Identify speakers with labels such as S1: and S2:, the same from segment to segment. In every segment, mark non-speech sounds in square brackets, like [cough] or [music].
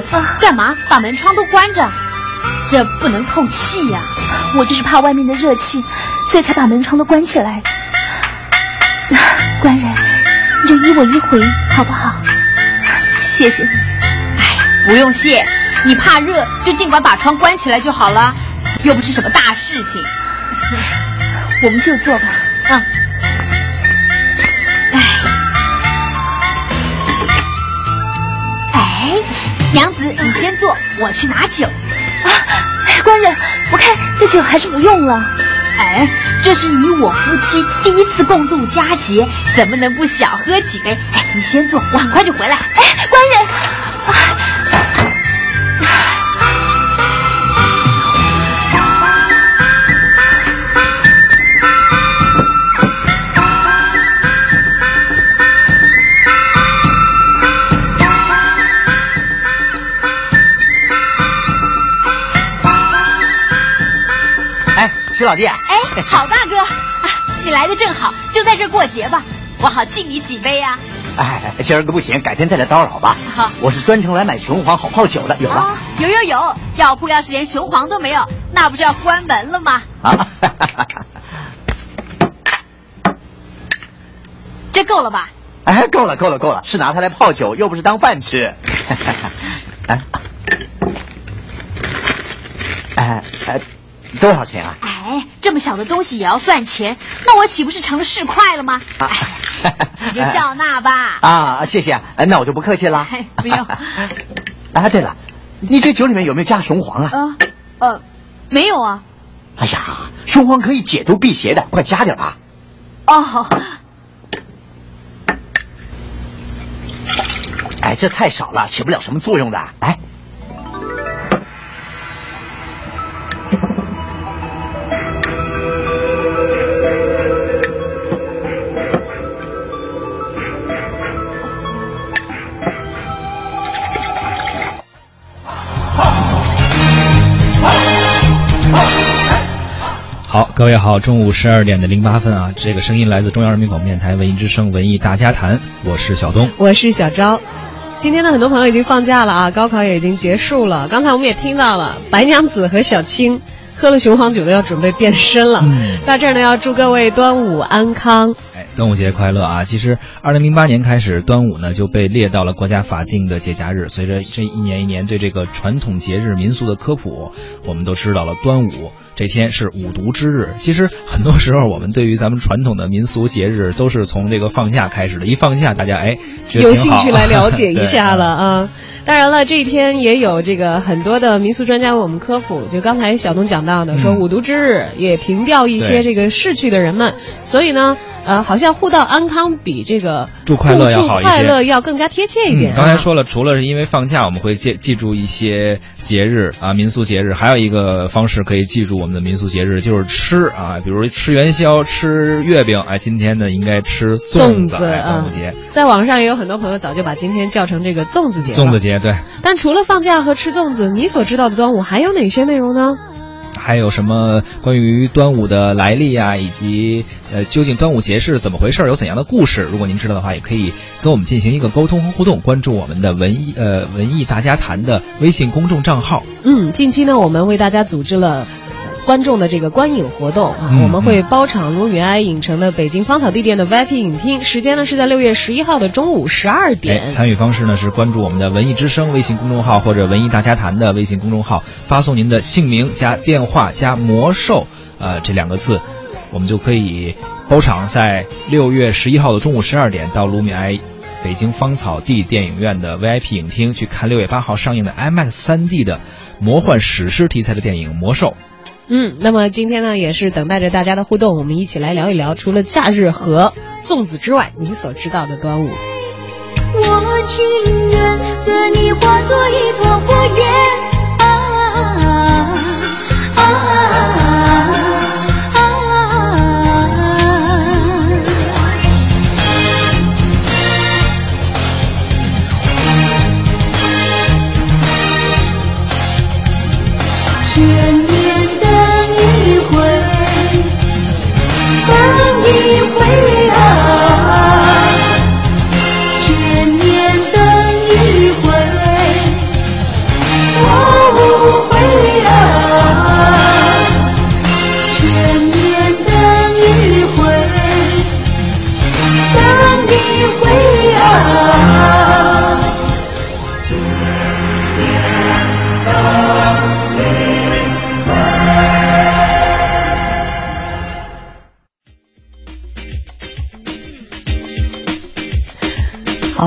S1: 子，干嘛把门窗都关着？这不能透气呀！
S2: 我就是怕外面的热气，所以才把门窗都关起来。官人，你就依我一回好不好？谢谢你。
S1: 哎，不用谢，你怕热就尽管把窗关起来就好了，又不是什么大事情。
S2: 我们就坐吧。
S1: 嗯。我去拿酒。
S2: 啊，官人，我看这酒还是不用了。
S1: 哎，这是你我夫妻第一次共度佳节，怎么能不小喝几杯？哎，你先坐，我很快就回来。
S2: 哎，官人。
S3: 徐老弟，哎，
S1: 好大哥，你来的正好，就在这过节吧，我好敬你几杯呀。
S3: 哎，今儿个不行，改天再来叨扰吧。
S1: 好，
S3: 我是专程来买雄黄好泡酒的，有了。
S1: 有有有，药铺要是连雄黄都没有，那不是要关门了吗？啊，[laughs] 这够了吧？
S3: 哎，够了够了够了，是拿它来泡酒，又不是当饭吃。[laughs] 哎，哎哎。多少钱啊？
S1: 哎，这么小的东西也要算钱，那我岂不是成了市侩了吗？啊，你就笑纳吧。
S3: 啊，谢谢，那我就不客气了。
S1: 不用。[laughs]
S3: 啊，对了，你这酒里面有没有加雄黄啊？
S1: 呃，呃，没有啊。
S3: 哎呀，雄黄可以解毒辟邪的，快加点吧。
S1: 哦。
S3: 哎，这太少了，起不了什么作用的。来。
S4: 各位好，中午十二点的零八分啊，这个声音来自中央人民广播电台文艺之声文艺大家谈，我是小东，
S5: 我是小昭。今天呢，很多朋友已经放假了啊，高考也已经结束了。刚才我们也听到了白娘子和小青喝了雄黄酒的要准备变身了。嗯，到这儿呢，要祝各位端午安康。
S4: 哎，端午节快乐啊！其实，二零零八年开始，端午呢就被列到了国家法定的节假日。随着这一年一年对这个传统节日民俗的科普，我们都知道了端午。这天是五毒之日。其实很多时候，我们对于咱们传统的民俗节日，都是从这个放假开始的。一放假，大家哎，
S5: 有兴趣来了解一下了啊。[laughs] [laughs] 当然了，这一天也有这个很多的民俗专家为我们科普。就刚才小东讲到的，说五毒之日也凭吊一些这个逝去的人们，所以呢。呃，好像互道安康比这个
S4: 祝快乐要好
S5: 一些，快乐要更加贴切一点。
S4: 刚才说了，除了是因为放假，我们会记记住一些节日啊，民俗节日，还有一个方式可以记住我们的民俗节日，就是吃啊，比如吃元宵、吃月饼。哎，今天呢，应该吃粽子。端午节，
S5: 在网上也有很多朋友早就把今天叫成这个粽子节。
S4: 粽子节，对。
S5: 但除了放假和吃粽子，你所知道的端午还有哪些内容呢？
S4: 还有什么关于端午的来历啊，以及呃，究竟端午节是怎么回事，有怎样的故事？如果您知道的话，也可以跟我们进行一个沟通和互动。关注我们的文艺呃文艺大家谈的微信公众账号。
S5: 嗯，近期呢，我们为大家组织了。观众的这个观影活动啊，我们会包场卢米埃影城的北京芳草地店的 VIP 影厅，时间呢是在六月十一号的中午十二点。
S4: 参与方式呢是关注我们的文艺之声微信公众号或者文艺大家谈的微信公众号，发送您的姓名加电话加魔兽呃这两个字，我们就可以包场在六月十一号的中午十二点到卢米埃北京芳草地电影院的 VIP 影厅去看六月八号上映的 IMAX 三 D 的魔幻史诗题材的电影《魔兽》。
S5: 嗯，那么今天呢，也是等待着大家的互动，我们一起来聊一聊，除了假日和粽子之外，你所知道的端午。
S6: 我情愿和你化作一团火焰。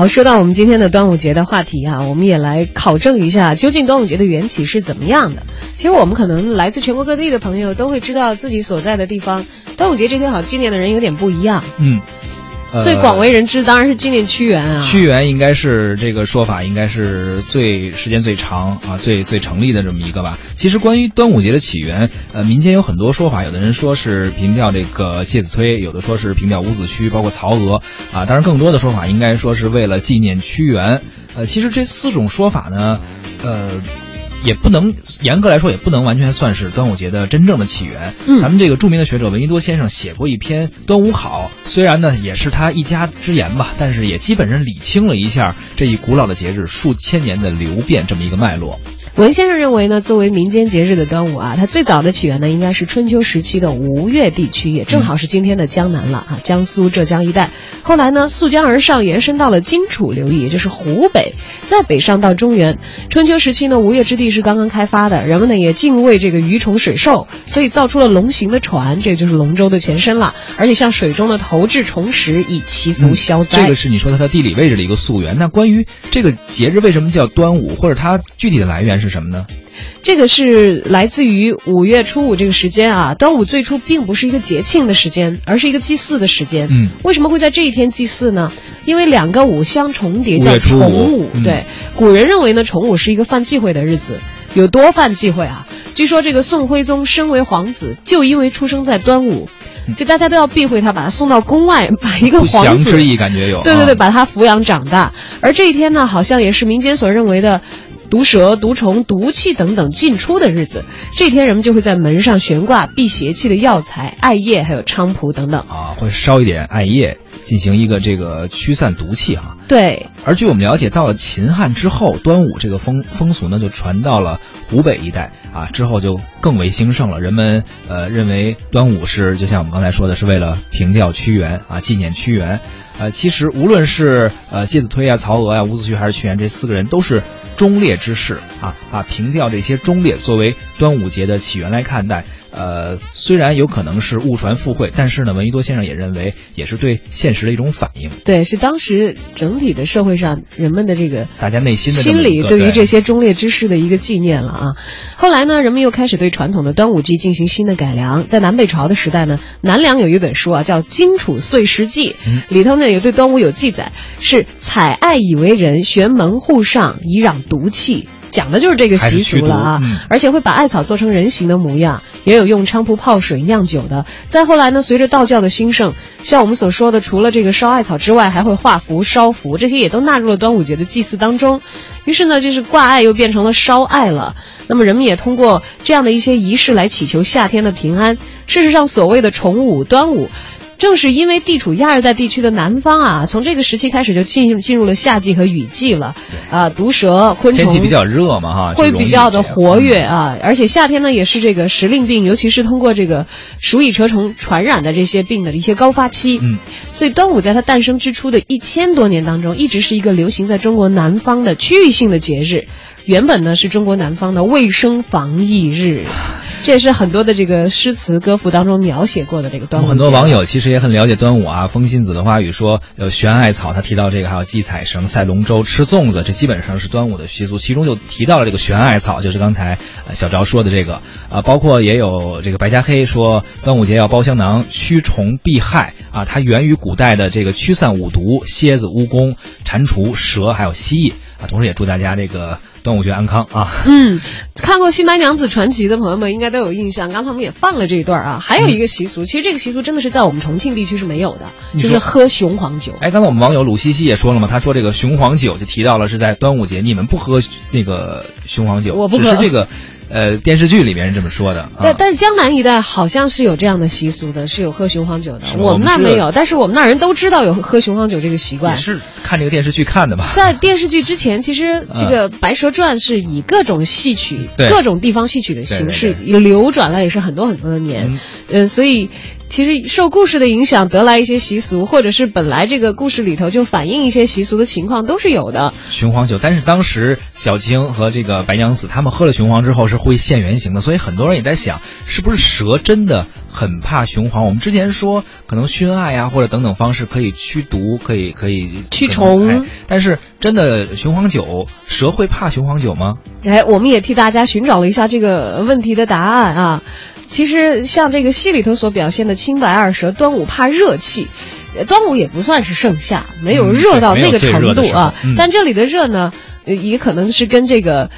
S5: 好，说到我们今天的端午节的话题啊，我们也来考证一下，究竟端午节的缘起是怎么样的。其实我们可能来自全国各地的朋友都会知道自己所在的地方，端午节这天好纪念的人有点不一样。
S4: 嗯。呃
S5: 最广为人知当然是纪念屈原啊。
S4: 屈原应该是这个说法，应该是最时间最长啊，最最成立的这么一个吧。其实关于端午节的起源，呃，民间有很多说法，有的人说是凭吊这个介子推，有的说是凭吊伍子胥，包括曹娥啊。当然，更多的说法应该说是为了纪念屈原。呃，其实这四种说法呢，呃。也不能严格来说，也不能完全算是端午节的真正的起源。
S5: 嗯
S4: 咱们这个著名的学者闻一多先生写过一篇《端午考》，虽然呢也是他一家之言吧，但是也基本上理清了一下这一古老的节日数千年的流变这么一个脉络。
S5: 文先生认为呢，作为民间节日的端午啊，它最早的起源呢，应该是春秋时期的吴越地区，也正好是今天的江南了啊，江苏、浙江一带。后来呢，溯江而上，延伸到了荆楚流域，也就是湖北，再北上到中原。春秋时期呢，吴越之地是刚刚开发的，人们呢也敬畏这个鱼虫水兽，所以造出了龙形的船，这就是龙舟的前身了。而且向水中呢投掷虫食，以祈福消灾。
S4: 这个是你说它的地理位置的一个溯源。那关于这个节日为什么叫端午，或者它具体的来源是什么呢？
S5: 这个是来自于五月初五这个时间啊。端午最初并不是一个节庆的时间，而是一个祭祀的时间。
S4: 嗯，
S5: 为什么会在这一天祭祀呢？因为两个五相重叠，叫重五。
S4: 嗯
S5: 对，古人认为呢，重五是一个犯忌讳的日子。有多犯忌讳啊？据说这个宋徽宗身为皇子，就因为出生在端午，就大家都要避讳他，把他送到宫外，[laughs] 把一个皇子
S4: 之意感觉有。
S5: 对对对，
S4: 啊
S5: 把他抚养长大。而这一天呢，好像也是民间所认为的毒蛇、毒虫、毒气等等进出的日子。这天人们就会在门上悬挂辟邪气的药材、艾叶，还有菖蒲等等。
S4: 啊，会烧一点艾叶，进行一个这个驱散毒气哈、
S5: 对，
S4: 而据我们了解，到了秦汉之后，端午这个风风俗呢就传到了湖北一带啊，之后就更为兴盛了。人们呃认为端午是就像我们刚才说的，是为了凭吊屈原啊，纪念屈原。呃，其实无论是呃介子推啊、曹娥啊、伍子胥还是屈原这四个人，都是忠烈之士啊，把凭吊这些忠烈作为端午节的起源来看待。呃，虽然有可能是误传附会，但是呢，闻一多先生也认为，也是对现实的一种反应。
S5: 对，是当时整体的社会上人们的这个
S4: 大家内心的
S5: 心理
S4: 对
S5: 对于这些忠烈之士的一个纪念了啊。后来呢，人们又开始对传统的端午祭进行新的改良。在南北朝的时代呢，南梁有一本书啊，叫《荆楚岁时记》，
S4: 嗯
S5: 里头呢有对端午有记载，是采艾以为人，悬门户上以攘毒气。讲的就是这个习俗了啊，而且会把艾草做成人形的模样，也有用菖蒲泡水酿酒的。再后来呢，随着道教的兴盛，像我们所说的，除了这个烧艾草之外，还会画符、烧符，这些也都纳入了端午节的祭祀当中。于是呢，就是挂艾又变成了烧艾了。那么人们也通过这样的一些仪式来祈求夏天的平安。事实上，所谓的重五、端午。正是因为地处亚热带地区的南方啊，从这个时期开始就进入进入了夏季和雨季了，啊，毒蛇、昆虫
S4: 天气比较热嘛哈，
S5: 会比较的活跃啊，而且夏天呢也是这个时令病，尤其是通过这个鼠蚁蛇虫传染的这些病的一些高发期。
S4: 嗯，
S5: 所以端午在它诞生之初的一千多年当中，一直是一个流行在中国南方的区域性的节日。原本呢是中国南方的卫生防疫日，这也是很多的这个诗词歌赋当中描写过的这个端午。
S4: 很多网友其实也很了解端午啊。风信子的花语说，有悬艾草，他提到这个，还有系彩绳、赛龙舟、吃粽子，这基本上是端午的习俗。其中就提到了这个悬艾草，就是刚才小赵说的这个啊，包括也有这个白加黑说，端午节要包香囊，驱虫避害啊，它源于古代的这个驱散五毒，蝎子、蜈蚣、蟾蜍、蛇还有蜥蜴啊。同时也祝大家这个端午节安康啊。
S5: 嗯，看过《新白娘子传奇》的朋友们应该都有印象。刚才我们也放了这一段啊。还有一个习俗，其实这个习俗真的是在我们重庆地区是没有的，就是喝雄黄酒。
S4: 哎，刚才我们网友鲁西西也说了嘛，他说这个雄黄酒就提到了是在端午节，你们不喝那个雄黄酒，
S5: 我不喝
S4: 只是这个，呃，电视剧里面是这么说的啊。
S5: 但但是江南一带好像是有这样的习俗的，是有喝雄黄酒的。我们那没有，但是我们那人都知道有喝雄黄酒这个习惯。
S4: 是看这个电视剧看的吧？
S5: 在电视剧之前，其实这个《白蛇传》是以各种戏曲、
S4: 对
S5: 各种地方戏曲的形式
S4: 对
S5: 流转了，也是很多很多的年。
S4: 嗯
S5: 呃，所以其实受故事的影响得来一些习俗，或者是本来这个故事里头就反映一些习俗的情况，都是有的。
S4: 雄黄酒，但是当时小青和这个白娘子他们喝了雄黄之后是会现原形的，所以很多人也在想，是不是蛇真的很怕雄黄。我们之前说可能熏艾呀或者等等方式可以驱毒，可以可以
S5: 驱虫
S4: 哎但是真的雄黄酒，蛇会怕雄黄酒吗？
S5: 哎，我们也替大家寻找了一下这个问题的答案啊。其实像这个戏里头所表现的青白二蛇，端午怕热气。呃端午也不算是盛夏，没有
S4: 嗯
S5: 热到那个程度啊。
S4: 嗯
S5: 但这里的热呢，呃也可能是跟这个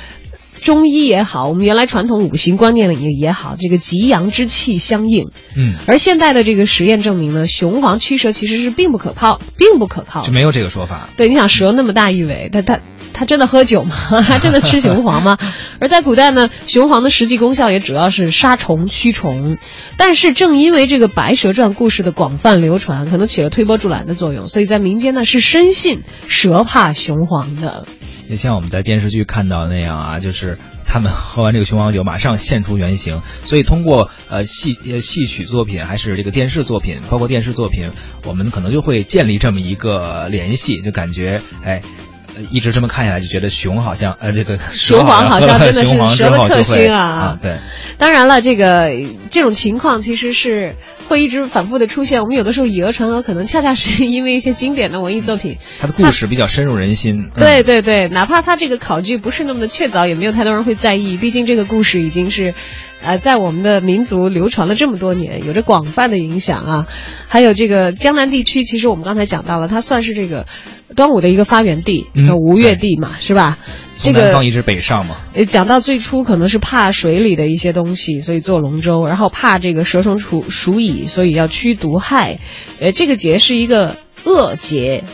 S5: 中医也好，我们原来传统五行观念里也也好，这个极阳之气相应。
S4: 嗯，
S5: 而现在的这个实验证明呢，雄黄驱蛇其实是并不可靠，并不可靠
S4: 就。没有这个说法。
S5: 对，你想蛇那么大一尾，它它它真的喝酒吗？[laughs] 他真的吃雄黄吗？[laughs] 而在古代呢，雄黄的实际功效也主要是杀虫驱虫。但是正因为这个《白蛇传》故事的广泛流传，可能起了推波助澜的作用，所以在民间呢是深信蛇怕雄黄的。
S4: 也像我们在电视剧看到的那样啊，就是他们喝完这个雄黄酒，马上现出原形。所以通过呃戏呃戏曲作品，还是这个电视作品，包括电视作品，我们可能就会建立这么一个联系，就感觉哎。一直这么看下来，就觉得熊好像呃，这个
S5: 熊王好像真的是蛇的克星啊，
S4: 对，
S5: 当然了，这个这种情况其实是会一直反复的出现。我们有的时候以讹传讹，可能恰恰是因为一些经典的文艺作品，
S4: 它的故事比较深入人心。
S5: 对对对，哪怕它这个考据不是那么的确凿，也没有太多人会在意。毕竟这个故事已经是，呃，在我们的民族流传了这么多年，有着广泛的影响啊。还有这个江南地区，其实我们刚才讲到了，它算是这个端午的一个发源地，
S4: 嗯
S5: 叫吴越地嘛，是吧？
S4: 从
S5: 这个
S4: 南方一直北上嘛，
S5: 呃，讲到最初可能是怕水里的一些东西，所以做龙舟，然后怕这个蛇虫鼠鼠蚁，所以要驱毒害。呃，这个节是一个恶节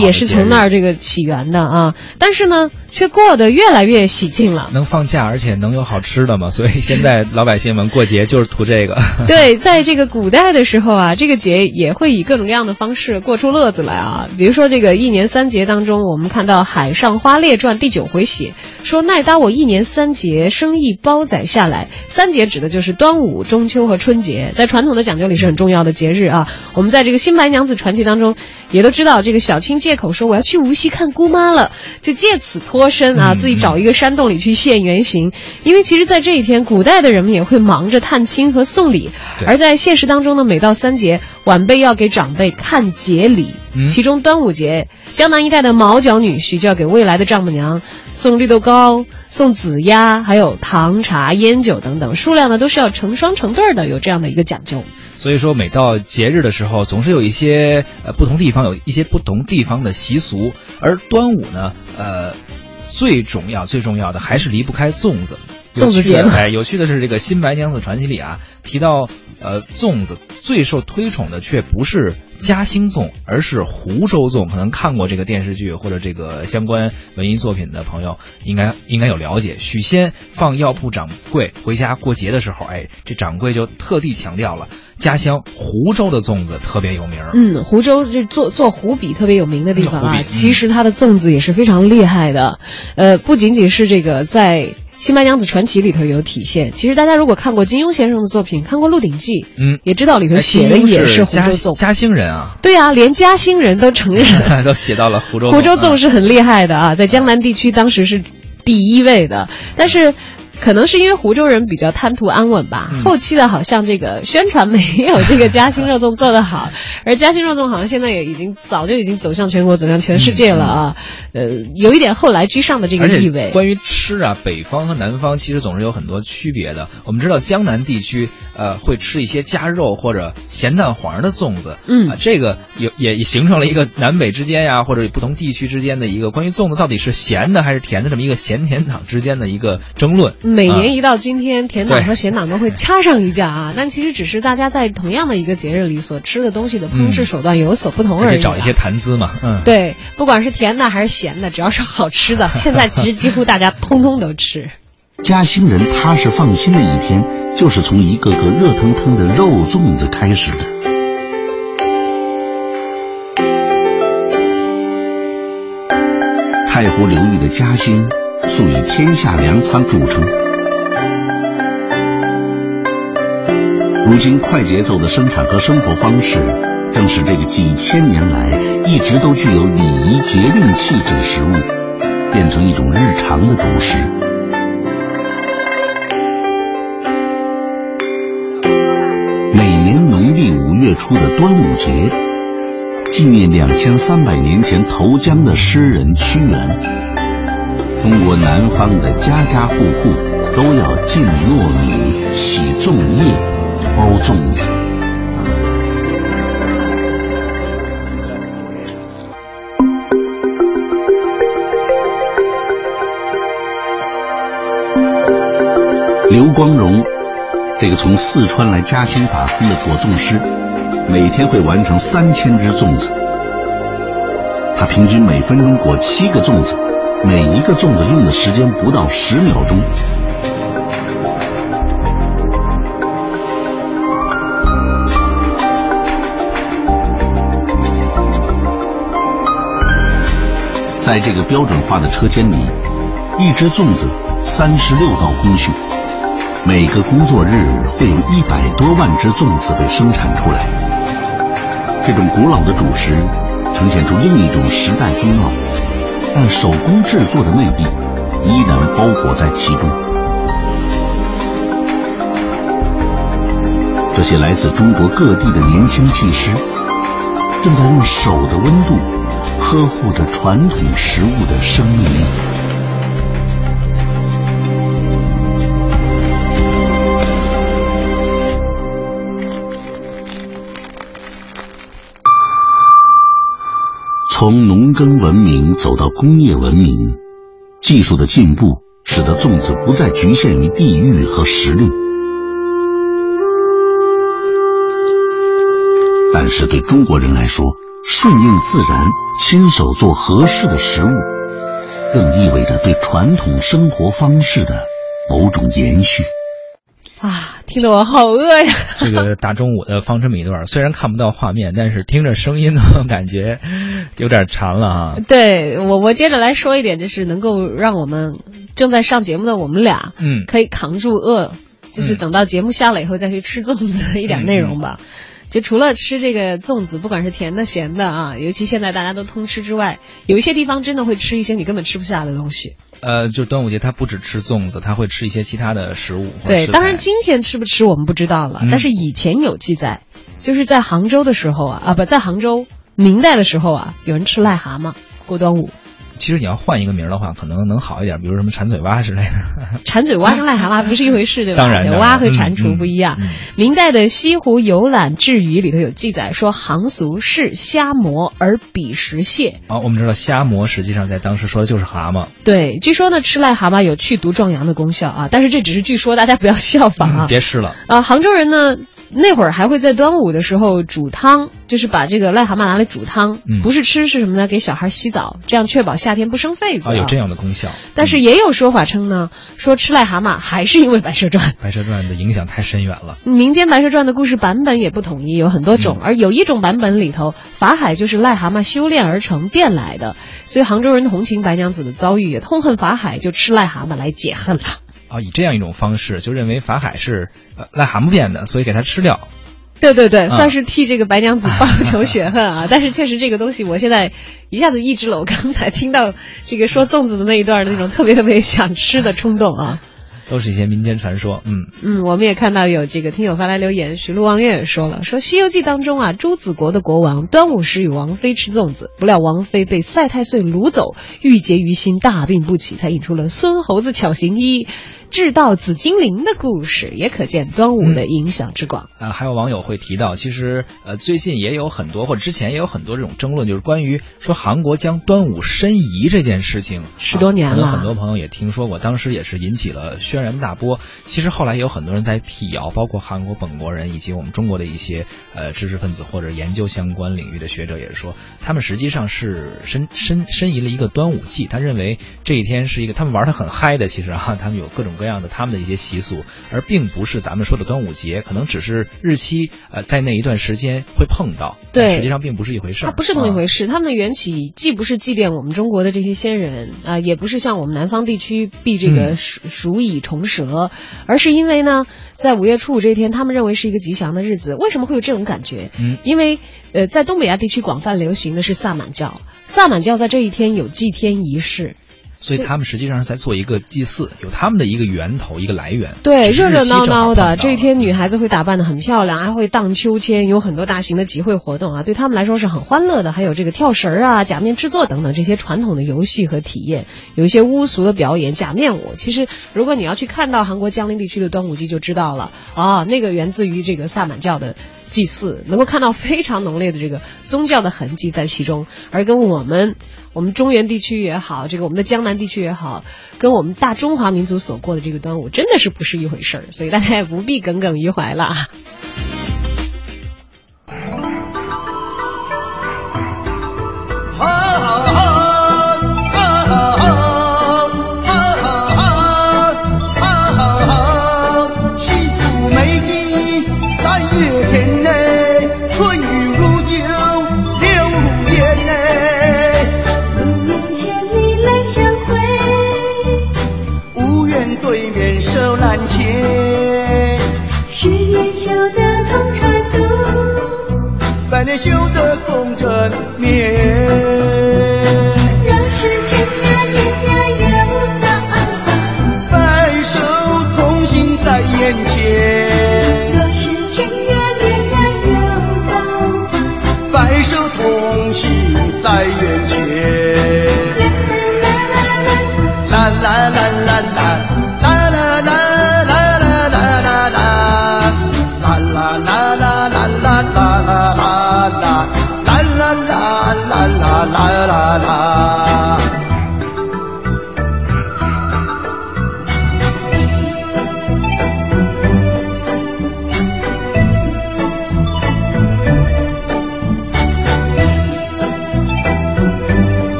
S5: 也是从那儿这个起源的啊。但是呢，却过得越来越喜庆了。
S4: 能放假，而且能有好吃的嘛，[laughs] 所以现在老百姓们过节就是图这个。[laughs]
S5: 对，在这个古代的时候啊，这个节也会以各种各样的方式过出乐子来啊。比如说这个一年三节当中，我们看到《海上花列传》第九回写说：“奈搭我一年三节，生意包载下来。”三节指的就是端午、中秋和春节，在传统的讲究里是很重要的节日啊。我们在这个《新白娘子传奇》当中也都知道，这个小青借口说我要去无锡看姑妈了，就借此身啊，自己找一个山洞里去现原形。因为其实，在这一天，古代的人们也会忙着探亲和送礼，而在现实当中呢，每到三节，晚辈要给长辈看节礼。其中端午节，江南一带的毛脚女婿就要给未来的丈母娘送绿豆糕、送紫鸭，还有糖茶、烟酒等等，数量呢都是要成双成对的，有这样的一个讲究。
S4: 所以说，每到节日的时候，总是有一些呃不同地方有一些不同地方的习俗，而端午呢，呃，最重要最重要的还是离不开粽子。
S5: 粽子节
S4: 哎，有趣的是，这个《新白娘子传奇》里啊提到，呃，粽子最受推崇的却不是嘉兴粽，而是湖州粽。可能看过这个电视剧或者这个相关文艺作品的朋友，应该应该有了解。许仙放药铺掌柜回家过节的时候，哎，这掌柜就特地强调了家乡湖州的粽子特别有名儿。
S5: 嗯，湖州这做做湖笔特别有名的地方啊其实它的粽子也是非常厉害的。呃，不仅仅是这个在《新白娘子传奇》里头有体现，其实大家如果看过金庸先生的作品，看过《鹿鼎记》，
S4: 嗯，
S5: 也知道里头
S4: 哎
S5: 写的也
S4: 是
S5: 湖州粽。
S4: 嘉嘉兴人啊，
S5: 对啊，连嘉兴人都承认
S4: 都写到了湖州
S5: 湖州粽
S4: 啊
S5: 是很厉害的啊，在江南地区当时是第一位的，但是。可能是因为湖州人比较贪图安稳吧，
S4: 嗯
S5: 后期的好像这个宣传没有这个嘉兴肉粽做得好，[laughs] 而嘉兴肉粽好像现在也已经早就已经走向全国、走向全世界了啊，呃，有一点后来居上的这个意味。
S4: 关于吃啊，北方和南方其实总是有很多区别的。我们知道江南地区呃会吃一些加肉或者咸蛋黄的粽子，
S5: 嗯
S4: 啊，这个也也形成了一个南北之间呀、或者不同地区之间的一个关于粽子到底是咸的还是甜的这么一个咸甜党之间的一个争论。啊
S5: 每年一到今天，甜党和咸党都会掐上一架啊，[laughs] 但其实只是大家在同样的一个节日里所吃的东西的烹制手段有所不同而已、
S4: 找一些谈资嘛，嗯，
S5: 对，不管是甜的还是咸的，只要是好吃的，现在其实几乎大家通通都吃。
S7: 嘉兴人踏实放心的一天，就是从一个个热腾腾的肉粽子开始的。太湖流域的嘉兴，素以天下粮仓著称。如今快节奏的生产和生活方式，正使这个几千年来一直都具有礼仪节令气质的食物，变成一种日常的主食。每年农历五月初的端午节，纪念两千三百年前投江的诗人屈原。中国南方的家家户户都要浸糯米、洗粽叶、包粽子。刘光荣，这个从四川来嘉兴打工的果粽师，每天会完成三千只粽子。他平均每分钟裹七个粽子，每一个粽子用的时间不到十秒钟。在这个标准化的车间里，一只粽子三十六道工序。每个工作日会有一百多万只粽子被生产出来。这种古老的主食呈现出另一种时代风貌，但手工制作的魅力依然包裹在其中。这些来自中国各地的年轻技师，正在用手的温度呵护着传统食物的生命力。从农耕文明走到工业文明，技术的进步使得粽子不再局限于地域和时令。但是对中国人来说，顺应自然、亲手做合适的食物，更意味着对传统生活方式的某种延续。
S5: 啊，听得我好饿呀！[laughs]
S4: 这个大中午的放这么一段，虽然看不到画面，但是听着声音呢，感觉有点馋了啊。[laughs]
S5: 对我，我接着来说一点，就是能够让我们正在上节目的我们俩，
S4: 嗯，
S5: 可以扛住饿，就是等到节目下了以后再去吃粽子的一点内容吧。就除了吃这个粽子，不管是甜的、咸的啊，尤其现在大家都通吃之外，有一些地方真的会吃一些你根本吃不下的东西。
S4: 呃，就端午节，他不只吃粽子，他会吃一些其他的食物。
S5: 对，当然今天吃不吃我们不知道了，
S4: 嗯
S5: 但是以前有记载，就是在杭州的时候啊，啊不在杭州明代的时候啊，有人吃癞蛤蟆过端午。
S4: 其实你要换一个名儿的话，可能能好一点，比如什么馋嘴蛙之类的。[laughs]
S5: 馋嘴蛙跟癞蛤蟆不是一回事，对吧？
S4: 当然
S5: 蛙和蟾
S4: 嗯
S5: 蜍不一样。
S4: 嗯嗯
S5: 明代的《西湖游览志语》里头有记载说，杭俗是虾蟆而彼食蟹。
S4: 啊，我们知道虾蟆实际上在当时说的就是蛤蟆。
S5: 对，据说呢，吃癞蛤蟆有去毒壮阳的功效啊，但是这只是据说，大家不要效仿啊。
S4: 嗯别吃了。
S5: 啊，杭州人呢，那会儿还会在端午的时候煮汤，就是把这个癞蛤蟆拿来煮汤，
S4: 嗯
S5: 不是吃是什么呢？给小孩洗澡，这样确保夏天不生痱子、
S4: 啊，有这。样的功效。
S5: 但是也有说法称呢，说吃癞蛤蟆还是因为《白蛇传》。
S4: 《白蛇传》的影响太深远了。
S5: 民间《白蛇传》的故事版本也不统一，有很多种。
S4: 嗯
S5: 而有一种版本里头，法海就是癞蛤蟆修炼而成变来的，所以杭州人同情白娘子的遭遇，也痛恨法海，就吃癞蛤蟆来解恨了。
S4: 啊，以这样一种方式，就认为法海是呃癞蛤蟆变的，所以给他吃掉。
S5: 对对对，
S4: 啊
S5: 算是替这个白娘子报仇雪恨啊！[laughs] 但是确实这个东西，我现在一下子抑制了我刚才听到这个说粽子的那一段的那种特别特别想吃的冲动啊。
S4: 都是一些民间传说。嗯，
S5: 嗯，我们也看到有这个听友发来留言，徐陆望月也说了，说《西游记》当中啊，朱子国的国王端午时与王妃吃粽子，不料王妃被赛太岁掳走，郁结于心，大病不起，才引出了孙猴子巧行医治到紫精灵的故事，也可见端午的影响之广。
S4: 啊，还有网友会提到，其实呃最近也有很多，或者之前也有很多这种争论，就是关于说韩国将端午申遗这件事情，
S5: 十多年
S4: 啊可能
S5: 了
S4: 很多朋友也听说过，当时也是引起了轩然大波。其实后来也有很多人在辟谣，包括韩国本国人以及我们中国的一些呃知识分子或者研究相关领域的学者也是说，他们实际上是申申申遗了一个端午祭，他认为这一天是一个他们玩的很嗨的，其实啊，他们有各种各样的他们的一些习俗，而并不是咱们说的端午节，可能只是日期呃在那一段时间会碰到，
S5: 对
S4: 实际上并不是一回事儿，
S5: 它不是同一
S4: 啊
S5: 回事，他们的缘起既不是祭奠我们中国的这些先人啊、也不是像我们南方地区避这个
S4: 嗯
S5: 鼠鼠蚁虫蛇，而是因为呢，在五月初五这一天，他们认为是一个吉祥的日子。为什么会有这种感觉？
S4: 嗯
S5: 因为呃，在东北亚地区广泛流行的是萨满教，萨满教在这一天有祭天仪式。
S4: 所以他们实际上是在做一个祭祀，有他们的一个源头、一个来源。
S8: 对，热热闹闹的，这一天女孩子会打扮的很漂亮，还会荡秋千，有很多大型的集会活动啊，对他们来说是很欢乐的。还有这个跳绳儿啊、假面制作等等这些传统的游戏和体验，有一些巫俗的表演、假面舞。其实，如果你要去看到韩国江陵地区的端午祭，就知道了啊，那个源自于这个萨满教的祭祀，能够看到非常浓烈的这个宗教的痕迹在其中，而跟我们。我们中原地区也好，这个我们的江南地区也好，跟我们大中华民族所过的这个端午真的是不是一回事儿，所以大家也不必耿耿于怀了。